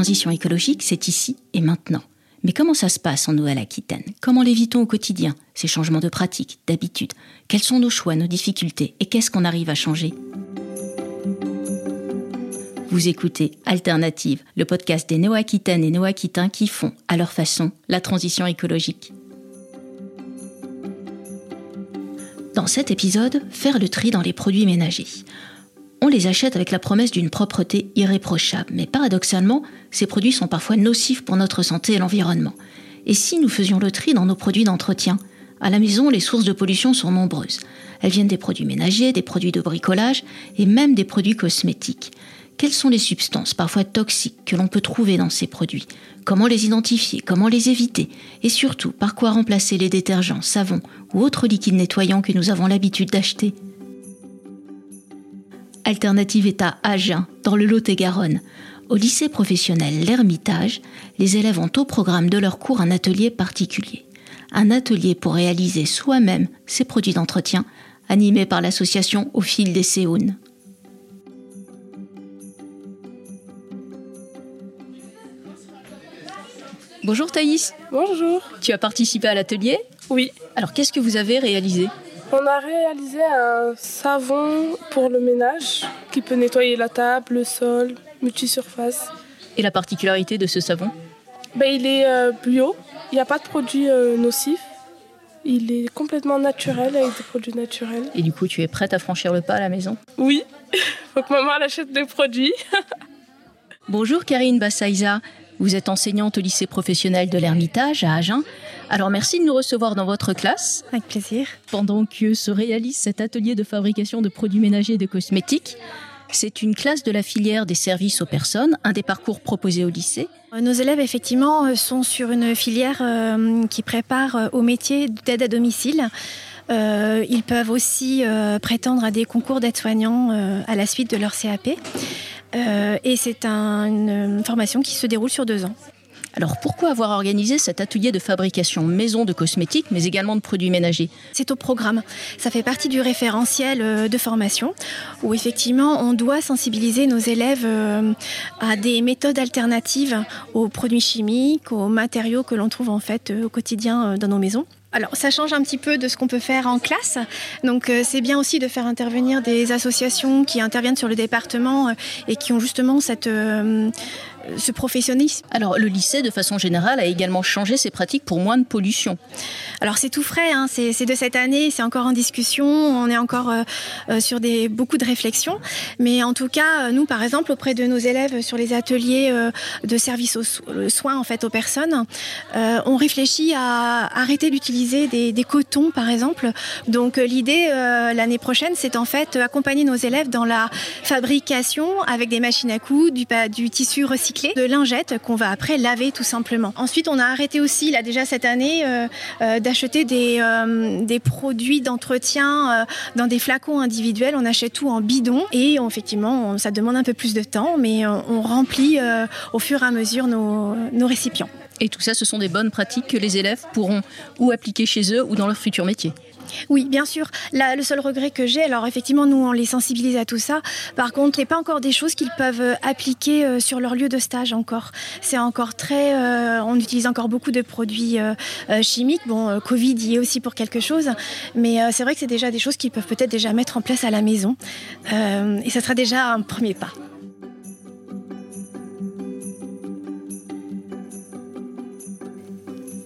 transition écologique, c'est ici et maintenant. Mais comment ça se passe en Nouvelle-Aquitaine? Comment l'évitons au quotidien, ces changements de pratiques, d'habitudes? Quels sont nos choix, nos difficultés Et qu'est-ce qu'on arrive à changer? Vous écoutez Alternative, le podcast des Néo-Aquitaines et Néo-Aquitains qui font, à leur façon, la transition écologique. Dans cet épisode, faire le tri dans les produits ménagers. Les achète avec la promesse d'une propreté irréprochable, mais paradoxalement, ces produits sont parfois nocifs pour notre santé et l'environnement. Et si nous faisions le tri dans nos produits d'entretien? À la maison, les sources de pollution sont nombreuses. Elles viennent des produits ménagers, des produits de bricolage et même des produits cosmétiques. Quelles sont les substances, parfois toxiques, que l'on peut trouver dans ces produits? Comment les identifier? Comment les éviter? Et surtout, par quoi remplacer les détergents, savons ou autres liquides nettoyants que nous avons l'habitude d'acheter? Alternative est à Agen, dans le Lot-et-Garonne. Au lycée professionnel L'Ermitage, les élèves ont au programme de leur cours un atelier particulier. Un atelier pour réaliser soi-même ses produits d'entretien, animé par l'association Au fil des Séounes. Bonjour Thaïs. Bonjour. Tu as participé à l'atelier? Oui. Alors qu'est-ce que vous avez réalisé? On a réalisé un savon pour le ménage qui peut nettoyer la table, le sol, multisurface. Et la particularité de ce savon? Ben, Il est euh, bio, il n'y a pas de produits euh, nocifs. Il est complètement naturel avec des produits naturels. Et du coup, tu es prête à franchir le pas à la maison? Oui, faut que maman achète des produits. Bonjour Karine Bassaïza, vous êtes enseignante au lycée professionnel de l'Ermitage à Agen. Alors merci de nous recevoir dans votre classe. Avec plaisir. Pendant que se réalise cet atelier de fabrication de produits ménagers et de cosmétiques, c'est une classe de la filière des services aux personnes, un des parcours proposés au lycée. Nos élèves, effectivement, euh, sont sur une filière euh, qui prépare euh, au métier d'aide à domicile. ils peuvent aussi prétendre à des concours d'aide-soignants à la suite de leur CAP. Et c'est une formation qui se déroule sur deux ans. Alors pourquoi avoir organisé cet atelier de fabrication maison de cosmétiques, mais également de produits ménagers? C'est au programme. Ça fait partie du référentiel euh, de formation, où effectivement on doit sensibiliser nos élèves euh, à des méthodes alternatives aux produits chimiques, aux matériaux que l'on trouve en fait euh, au quotidien dans nos maisons. Alors, ça change un petit peu de ce qu'on peut faire en classe. Donc, c'est bien aussi de faire intervenir des associations qui interviennent sur le département et qui ont justement cette, ce professionnalisme. Alors le lycée, de façon générale, a également changé ses pratiques pour moins de pollution. Alors c'est tout frais, hein. c'est de cette année, c'est encore en discussion, on est encore euh, euh, sur des, beaucoup de réflexions. Mais en tout cas, euh, nous, par exemple, auprès de nos élèves sur les ateliers de service aux soins en fait aux personnes, on réfléchit à arrêter d'utiliser des, des, cotons, par exemple. Donc l'idée l'année prochaine, c'est en fait accompagner nos élèves dans la fabrication avec des machines à coudre, du, du tissu recyclé de lingettes qu'on va après laver tout simplement. Ensuite, on a arrêté aussi, là déjà cette année, euh, euh, d'acheter des, euh, des produits d'entretien dans des flacons individuels. On achète tout en bidon et effectivement, ça demande un peu plus de temps, mais on, remplit au fur et à mesure nos, nos récipients. Et tout ça, ce sont des bonnes pratiques que les élèves pourront ou appliquer chez eux ou dans leur futur métier. Oui, bien sûr. le seul regret que j'ai, alors effectivement, nous, on les sensibilise à tout ça. Par contre, il n'y a pas encore des choses qu'ils peuvent euh, appliquer euh, sur leur lieu de stage encore. C'est encore très... Euh, on utilise encore beaucoup de produits chimiques. Bon, Covid y est aussi pour quelque chose. Mais c'est vrai que c'est déjà des choses qu'ils peuvent peut-être déjà mettre en place à la maison. et ça sera déjà un premier pas.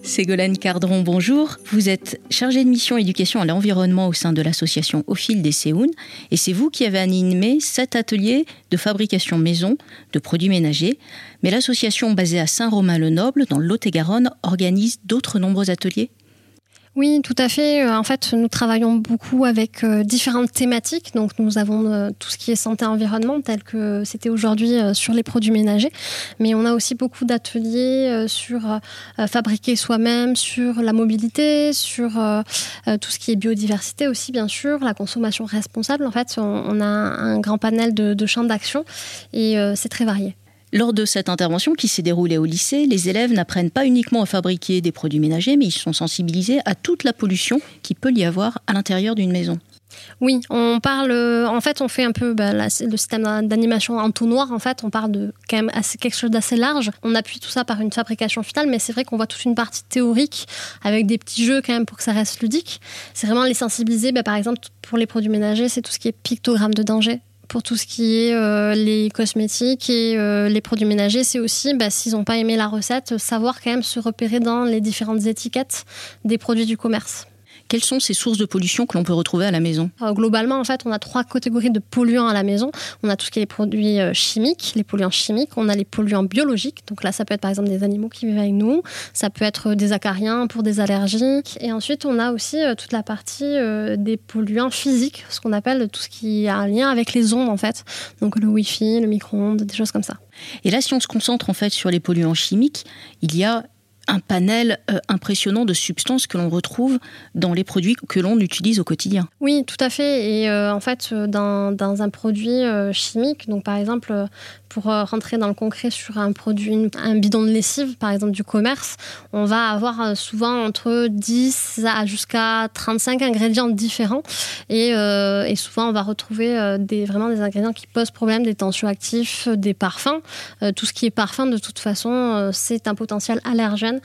Ségolène Cardron, bonjour. Vous êtes chargée de mission éducation à l'environnement au sein de l'association Au fil des Séounes et c'est vous qui avez animé cet atelier de fabrication maison de produits ménagers. Mais l'association basée à Saint-Romain-le-Noble, dans Lot-et-Garonne, organise d'autres nombreux ateliers oui, tout à fait. Euh, en fait, nous travaillons beaucoup avec euh, différentes thématiques. Donc, nous avons euh, tout ce qui est santé environnement, tel que c'était aujourd'hui sur les produits ménagers. Mais on a aussi beaucoup d'ateliers sur fabriquer soi-même, sur la mobilité, sur tout ce qui est biodiversité aussi, bien sûr, la consommation responsable. En fait, on, a un grand panel de, de champs d'action et c'est très varié. Lors de cette intervention qui s'est déroulée au lycée, les élèves n'apprennent pas uniquement à fabriquer des produits ménagers, mais ils sont sensibilisés à toute la pollution qui peut y avoir à l'intérieur d'une maison. Oui, on parle. En fait, on fait un peu bah, le système d'animation en tout noir. En fait, on parle de quelque chose d'assez large. On appuie tout ça par une fabrication finale, mais c'est vrai qu'on voit toute une partie théorique avec des petits jeux quand même pour que ça reste ludique. C'est vraiment les sensibiliser. Bah, par exemple, pour les produits ménagers, c'est tout ce qui est pictogramme de danger pour tout ce qui est euh, les cosmétiques et euh, les produits ménagers, c'est aussi, bah, s'ils n'ont pas aimé la recette, savoir quand même se repérer dans les différentes étiquettes des produits du commerce. Quelles sont ces sources de pollution que l'on peut retrouver à la maison? Euh, Globalement, en fait, on a trois catégories de polluants à la maison. On a tout ce qui est les produits euh, chimiques, les polluants chimiques. On a les polluants biologiques. Donc là, ça peut être par exemple des animaux qui vivent avec nous. Ça peut être des acariens pour des allergies. Et ensuite, on a aussi euh, toute la partie des polluants physiques, ce qu'on appelle tout ce qui a un lien avec les ondes, en fait. Donc le Wi-Fi, le micro-ondes, des choses comme ça. Et là, si on se concentre en fait sur les polluants chimiques, il y a un panel euh, impressionnant de substances que l'on retrouve dans les produits que l'on utilise au quotidien. Oui, tout à fait. Et euh, en fait, euh, dans, dans un produit chimique, donc par exemple, pour euh, rentrer dans le concret sur un produit, un bidon de lessive, par exemple du commerce, on va avoir euh, souvent entre 10 à jusqu'à 35 ingrédients différents. Et, euh, et, souvent, on va retrouver des, vraiment des ingrédients qui posent problème, des tensioactifs, des parfums. tout ce qui est parfum, de toute façon, c'est un potentiel allergène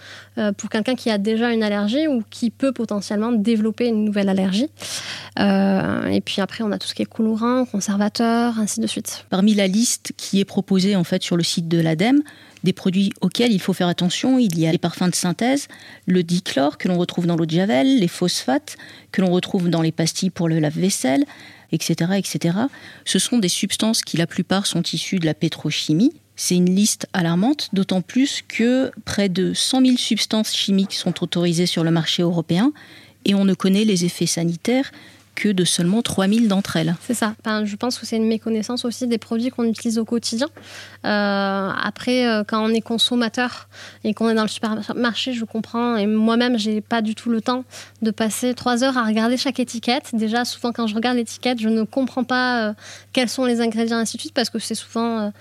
pour quelqu'un qui a déjà une allergie ou qui peut potentiellement développer une nouvelle allergie. et puis après, on a tout ce qui est colorant, conservateur, ainsi de suite. Parmi la liste qui est proposés en fait sur le site de l'ADEME des produits auxquels il faut faire attention. Il y a les parfums de synthèse, le dichlore que l'on retrouve dans l'eau de javel, les phosphates que l'on retrouve dans les pastilles pour le lave-vaisselle, etc., etc. Ce sont des substances qui la plupart sont issues de la pétrochimie. C'est une liste alarmante, d'autant plus que près de 100 000 substances chimiques sont autorisées sur le marché européen et on ne connaît les effets sanitaires que de seulement 3000 d'entre elles. C'est ça. je pense que c'est une méconnaissance aussi des produits qu'on utilise au quotidien. Euh, après, euh, quand on est consommateur et qu'on est dans le supermarché, je comprends. Et moi-même, j'ai pas du tout le temps de passer trois heures à regarder chaque étiquette. Déjà, souvent, quand je regarde l'étiquette, je ne comprends pas euh, quels sont les ingrédients, ainsi de suite, parce que c'est souvent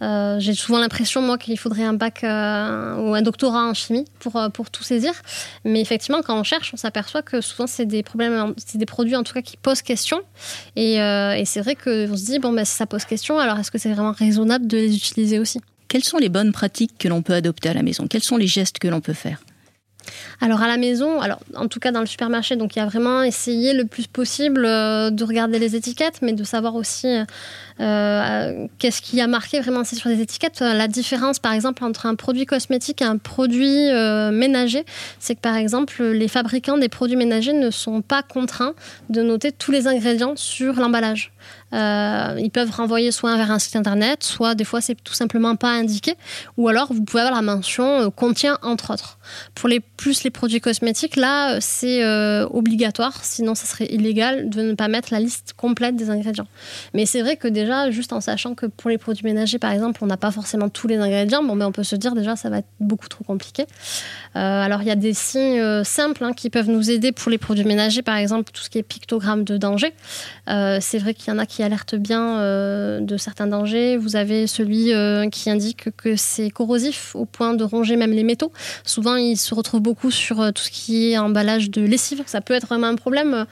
j'ai souvent l'impression, moi, qu'il faudrait un bac euh, ou un doctorat en chimie pour, euh, pour tout saisir. Mais effectivement, quand on cherche, on s'aperçoit que souvent, c'est des problèmes, c'est des produits en tout cas qui posent question. Et, et c'est vrai qu'on se dit, bon, ben, si ça pose question, alors est-ce que c'est vraiment raisonnable de les utiliser aussi? Quelles sont les bonnes pratiques que l'on peut adopter à la maison? Quels sont les gestes que l'on peut faire? Alors à la maison, en tout cas dans le supermarché, donc il y a vraiment essayé le plus possible de regarder les étiquettes, mais de savoir aussi euh, qu'est-ce qui a marqué vraiment sur les étiquettes La différence, par exemple, entre un produit cosmétique et un produit euh, ménager, c'est que, par exemple, les fabricants des produits ménagers ne sont pas contraints de noter tous les ingrédients sur l'emballage. Euh, ils peuvent renvoyer soit vers un site internet, soit des fois c'est tout simplement pas indiqué, ou alors vous pouvez avoir la mention contient entre autres. Pour les plus les produits cosmétiques, là c'est obligatoire, sinon ça serait illégal de ne pas mettre la liste complète des ingrédients. Mais c'est vrai que déjà juste en sachant que pour les produits ménagers, par exemple, on n'a pas forcément tous les ingrédients, bon, mais on peut se dire déjà ça va être beaucoup trop compliqué. Euh, alors il y a des signes euh, simples hein, qui peuvent nous aider pour les produits ménagers, par exemple tout ce qui est pictogramme de danger. Euh, c'est vrai qu'il y en a qui alertent bien de certains dangers. Vous avez celui qui indique que c'est corrosif au point de ronger même les métaux. Souvent, il se retrouve beaucoup sur tout ce qui est emballage de lessive. Ça peut être vraiment un problème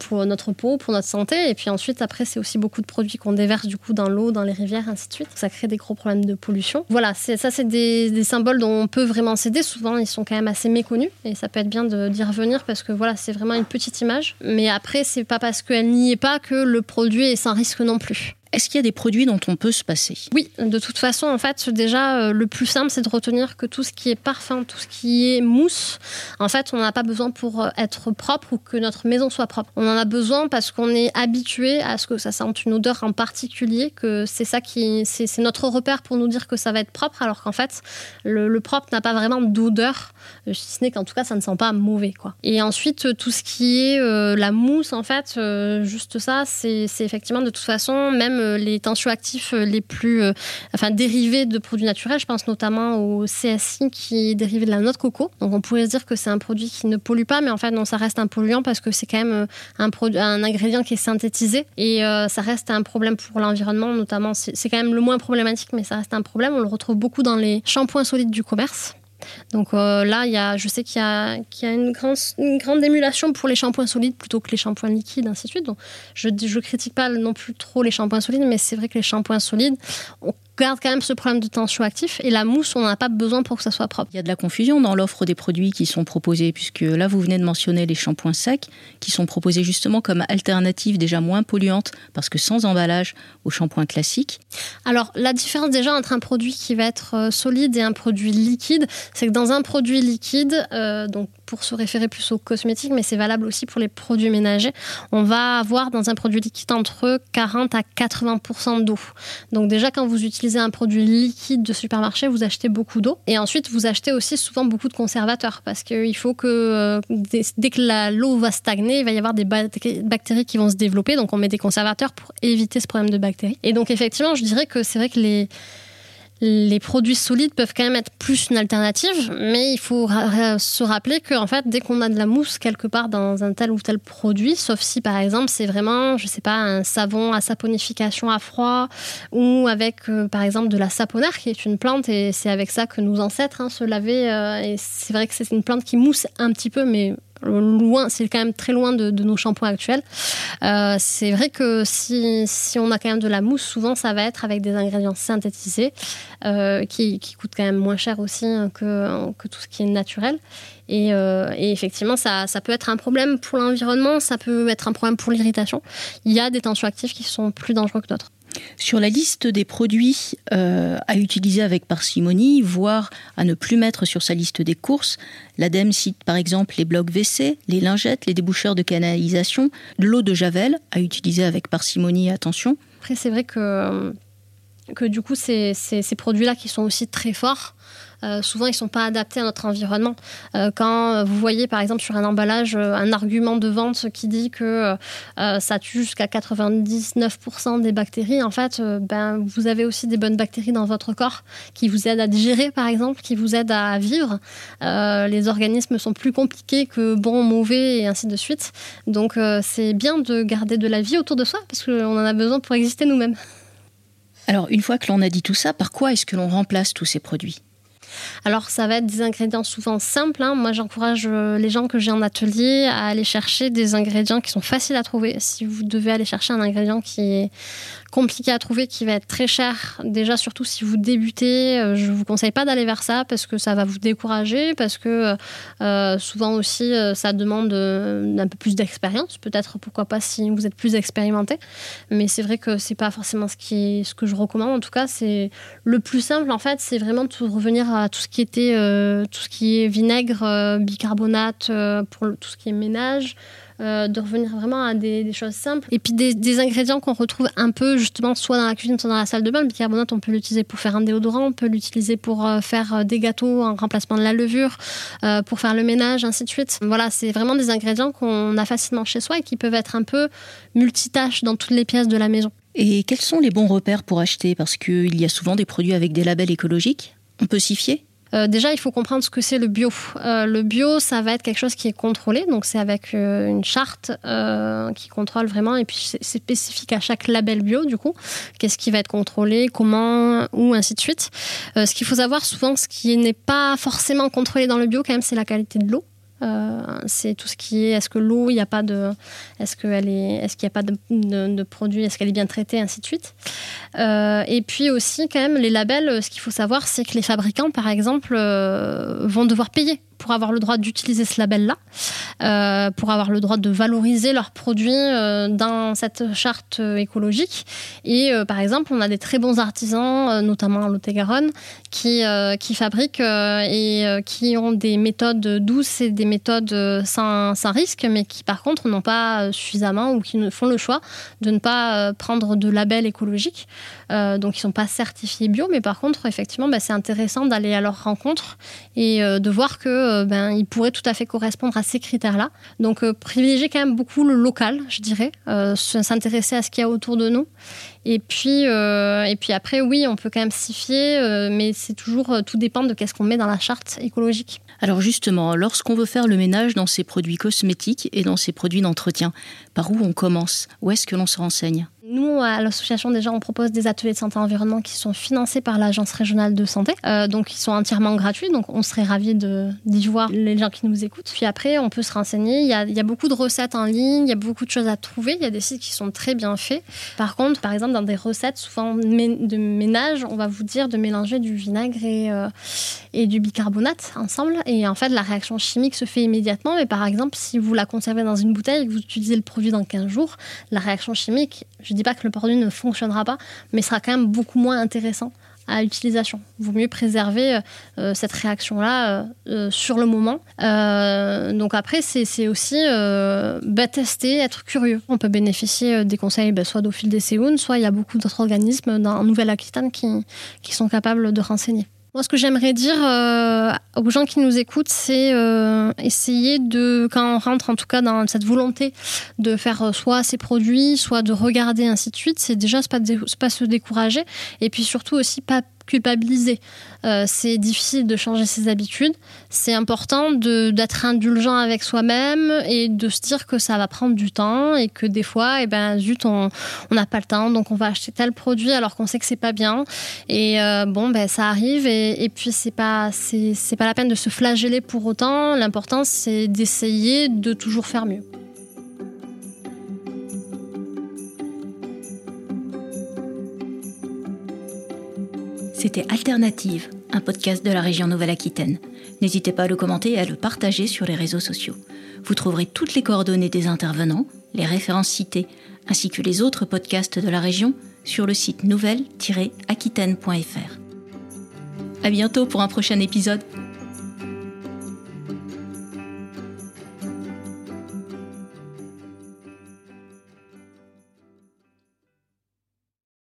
pour notre peau, pour notre santé. Et puis ensuite, après, c'est aussi beaucoup de produits qu'on déverse du coup dans l'eau, dans les rivières, ainsi de suite. Ça crée des gros problèmes de pollution. Voilà, ça, c'est des, des, symboles dont on peut vraiment s'aider. Souvent, ils sont quand même assez méconnus et ça peut être bien d'y revenir parce que voilà, c'est vraiment une petite image. Mais après, c'est pas parce qu'elle n'y est pas que le produit est sans risque non plus. Est-ce qu'il y a des produits dont on peut se passer? Oui, de toute façon, en fait, déjà, euh, le plus simple, c'est de retenir que tout ce qui est parfum, tout ce qui est mousse, en fait, on n'en a pas besoin pour euh, être propre ou que notre maison soit propre. On en a besoin parce qu'on est habitué à ce que ça sente une odeur en particulier, que c'est ça qui, c'est notre repère pour nous dire que ça va être propre, alors qu'en fait, le, propre n'a pas vraiment d'odeur, euh, si ce n'est qu'en tout cas, ça ne sent pas mauvais, quoi. Et ensuite, tout ce qui est la mousse, en fait, juste ça, c'est effectivement de toute façon, même les tensioactifs euh, les plus euh, enfin, dérivés de produits naturels. Je pense notamment au CSI qui est dérivé de la noix de coco. Donc on pourrait se dire que c'est un produit qui ne pollue pas, mais en fait non, ça reste un polluant parce que c'est quand même un, un ingrédient qui est synthétisé et ça reste un problème pour l'environnement, notamment. C'est quand même le moins problématique, mais ça reste un problème. On le retrouve beaucoup dans les shampoings solides du commerce. Donc là, il y a, je sais qu'il y y a une, grande, une grande émulation pour les shampoings solides plutôt que les shampoings liquides, ainsi de suite. Donc je ne critique pas non plus trop les shampoings solides, mais c'est vrai que les shampoings solides, on garde quand même ce problème de tension actif et la mousse, on n'en a pas besoin pour que ça soit propre. Il y a de la confusion dans l'offre des produits qui sont proposés, puisque là, vous venez de mentionner les shampoings secs qui sont proposés justement comme alternative déjà moins polluante parce que sans emballage au shampoing classique. Alors, la différence déjà entre un produit qui va être euh, solide et un produit liquide, c'est que dans un produit liquide, euh, donc pour se référer plus aux cosmétiques, mais c'est valable aussi pour les produits ménagers, on va avoir dans un produit liquide entre 40 à 80% d'eau. Donc déjà, quand vous utilisez un produit liquide de supermarché, vous achetez beaucoup d'eau. Et ensuite, vous achetez aussi souvent beaucoup de conservateurs parce qu'il faut que euh, dès que l'eau va stagner, il va y avoir des bactéries qui vont se développer. Donc on met des conservateurs pour éviter ce problème de bactéries. Et donc effectivement, je dirais que c'est vrai que les les produits solides peuvent quand même être plus une alternative, mais il faut se rappeler que en fait, dès qu'on a de la mousse quelque part dans un tel ou tel produit, sauf si par exemple c'est vraiment, je sais pas, un savon à saponification à froid ou avec euh, par exemple de la saponaire qui est une plante et c'est avec ça que nos ancêtres hein, se lavaient. Euh, et c'est vrai que c'est une plante qui mousse un petit peu, mais loin, c'est quand même très loin de, nos shampoings actuels. Euh, c'est vrai que si, si, on a quand même de la mousse, souvent ça va être avec des ingrédients synthétisés euh, qui, qui, coûtent quand même moins cher aussi hein, que, que tout ce qui est naturel. Et, euh, et effectivement, ça, ça, peut être un problème pour l'environnement, ça peut être un problème pour l'irritation. Il y a des tensions actives qui sont plus dangereux que d'autres. Sur la liste des produits euh, à utiliser avec parcimonie, voire à ne plus mettre sur sa liste des courses, l'ADEME cite par exemple les blocs WC, les lingettes, les déboucheurs de canalisation, l'eau de Javel à utiliser avec parcimonie et attention. Après, c'est vrai que, que du coup, ces produits-là qui sont aussi très forts, euh, souvent ils sont pas adaptés à notre environnement. Euh, quand vous voyez par exemple sur un emballage euh, un argument de vente qui dit que ça tue jusqu'à 99% des bactéries, en fait, ben, vous avez aussi des bonnes bactéries dans votre corps qui vous aident à digérer par exemple, qui vous aident à vivre. les organismes sont plus compliqués que bons, mauvais et ainsi de suite. Donc c'est bien de garder de la vie autour de soi parce qu'on en a besoin pour exister nous-mêmes. Alors, une fois que l'on a dit tout ça, par quoi est-ce que l'on remplace tous ces produits? Alors ça va être des ingrédients souvent simples. Hein. Moi j'encourage euh, les gens que j'ai en atelier à aller chercher des ingrédients qui sont faciles à trouver. Si vous devez aller chercher un ingrédient qui est compliqué à trouver, qui va être très cher. Déjà, surtout si vous débutez, euh, je vous conseille pas d'aller vers ça parce que ça va vous décourager, parce que euh, souvent aussi euh, ça demande un peu plus d'expérience. Peut-être pourquoi pas si vous êtes plus expérimenté. Mais c'est vrai que c'est pas forcément ce qui ce que je recommande. En tout cas, c'est le plus simple en fait, c'est vraiment de revenir à tout ce qui était tout ce qui est vinaigre, bicarbonate pour tout ce qui est ménage. Euh, de revenir vraiment à des, choses simples. Et puis des, ingrédients qu'on retrouve un peu justement soit dans la cuisine, soit dans la salle de bain. Le bicarbonate, on peut l'utiliser pour faire un déodorant, on peut l'utiliser pour euh, faire euh, des gâteaux en remplacement de la levure, pour faire le ménage, ainsi de suite. Voilà, c'est vraiment des ingrédients qu'on a facilement chez soi et qui peuvent être un peu multitâches dans toutes les pièces de la maison. Et quels sont les bons repères pour acheter? Parce qu'il y a souvent des produits avec des labels écologiques. On peut s'y fier? Euh, déjà, il faut comprendre ce que c'est le bio. Euh, le bio, ça va être quelque chose qui est contrôlé, donc c'est avec euh, une charte qui contrôle vraiment, et puis c'est spécifique à chaque label bio, du coup, qu'est-ce qui va être contrôlé, comment, où, ainsi de suite. ce qu'il faut savoir souvent, ce qui n'est pas forcément contrôlé dans le bio, quand même, c'est la qualité de l'eau. Euh, c'est tout ce qui est est-ce que l'eau, il n'y a pas de, est-ce qu'elle est, est-ce qu'il n'y a pas de, produits, est-ce qu'elle est bien traitée, ainsi de suite. Euh, et puis aussi quand même les labels, ce qu'il faut savoir, c'est que les fabricants, par exemple, euh, vont devoir payer pour avoir le droit d'utiliser ce label-là, euh, pour avoir le droit de valoriser leurs produits euh, dans cette charte euh, écologique. Et par exemple, on a des très bons artisans, notamment en Lot-et-Garonne, qui, qui fabriquent et qui ont des méthodes douces et des méthodes sans, risque, mais qui par contre n'ont pas suffisamment ou qui font le choix de ne pas prendre de label écologique. donc ils ne sont pas certifiés bio, mais par contre, effectivement, bah, c'est intéressant d'aller à leur rencontre et de voir que euh, ben, il pourrait tout à fait correspondre à ces critères-là. Donc, euh, privilégier quand même beaucoup le local, je dirais, euh, s'intéresser à ce qu'il y a autour de nous. Et puis, et puis après, oui, on peut quand même s'y fier, mais c'est toujours, tout dépend de qu'est-ce qu'on met dans la charte écologique. Alors justement, lorsqu'on veut faire le ménage dans ces produits cosmétiques et dans ces produits d'entretien, par où on commence? Où est-ce que l'on se renseigne? Nous, à l'association, déjà, on propose des ateliers de santé environnement qui sont financés par l'Agence régionale de santé. Euh, donc, ils sont entièrement gratuits. Donc, on serait ravis d'y voir les gens qui nous écoutent. Puis après, on peut se renseigner. Il y, a, beaucoup de recettes en ligne, il y a beaucoup de choses à trouver. Il y a des sites qui sont très bien faits. Par contre, par exemple, dans des recettes, souvent de ménage, on va vous dire de mélanger du vinaigre et, euh, et du bicarbonate ensemble. Et en fait, la réaction chimique se fait immédiatement. Mais par exemple, si vous la conservez dans une bouteille et que vous utilisez le produit dans 15 jours, la réaction chimique, je dis pas que le produit ne fonctionnera pas, mais sera quand même beaucoup moins intéressant à l'utilisation. Il vaut mieux préserver euh, cette réaction-là euh, euh, sur le moment. donc après, c'est aussi bah, tester, être curieux. On peut bénéficier des conseils bah, soit d'Ophile des Séounes, soit il y a beaucoup d'autres organismes dans, Nouvelle-Aquitaine qui, qui sont capables de renseigner. Moi, ce que j'aimerais dire euh, aux gens qui nous écoutent, c'est euh, essayer de, quand on rentre en tout cas dans cette volonté de faire euh, soit ses produits, soit de regarder ainsi de suite, c'est déjà pas, pas se décourager. Et puis surtout aussi pas Euh, c'est difficile de changer ses habitudes. C'est important d'être indulgent avec soi-même et de se dire que ça va prendre du temps et que des fois, eh ben, zut, on n'a pas le temps, donc on va acheter tel produit alors qu'on sait que c'est pas bien. Et euh, bon, ben, ça arrive et, et puis c'est pas, c'est pas la peine de se flageller pour autant. L'important, c'est d'essayer de toujours faire mieux. C'était Alternative, un podcast de la région Nouvelle-Aquitaine. N'hésitez pas à le commenter et à le partager sur les réseaux sociaux. Vous trouverez toutes les coordonnées des intervenants, les références citées, ainsi que les autres podcasts de la région sur le site nouvelle-aquitaine.fr. À bientôt pour un prochain épisode.